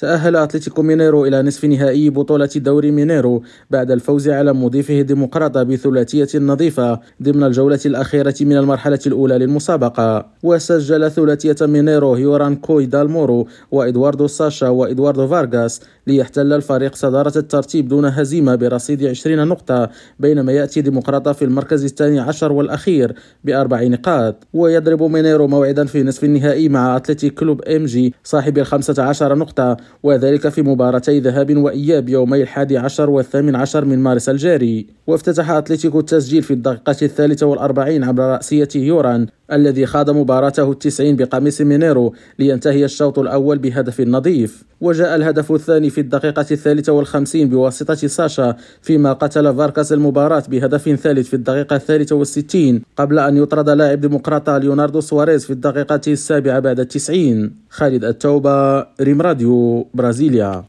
تأهل أتلتيكو مينيرو إلى نصف نهائي بطولة دوري مينيرو بعد الفوز على مضيفه ديمقراطا بثلاثية نظيفة ضمن الجولة الأخيرة من المرحلة الأولى للمسابقة. وسجل ثلاثية مينيرو هيوران كوي دالمورو وإدواردو ساشا وإدواردو فارغاس ليحتل الفريق صدارة الترتيب دون هزيمة برصيد 20 نقطة بينما يأتي ديمقراطا في المركز الثاني عشر والأخير بأربع نقاط. ويضرب مينيرو موعدا في نصف النهائي مع أتلتيك كلوب MG صاحب الخمسة عشر نقطة وذلك في مباراتي ذهاب وإياب يومي الحادي عشر والثامن عشر من مارس الجاري. وافتتح أتلتيكو التسجيل في الدقيقة الثالثة والأربعين عبر رأسية هيوران الذي خاض مباراته التسعين بقميص مينيرو لينتهي الشوط الأول بهدف نظيف. وجاء الهدف الثاني في الدقيقة الثالثة والخمسين بواسطة ساشا فيما قتل فارغاس المباراة بهدف ثالث في الدقيقة الثالثة والستين قبل أن يطرد لاعب ديمقراطا ليوناردو سواريز في الدقيقة السابعة بعد التسعين. خالد التوبة ريم راديو برازيليا.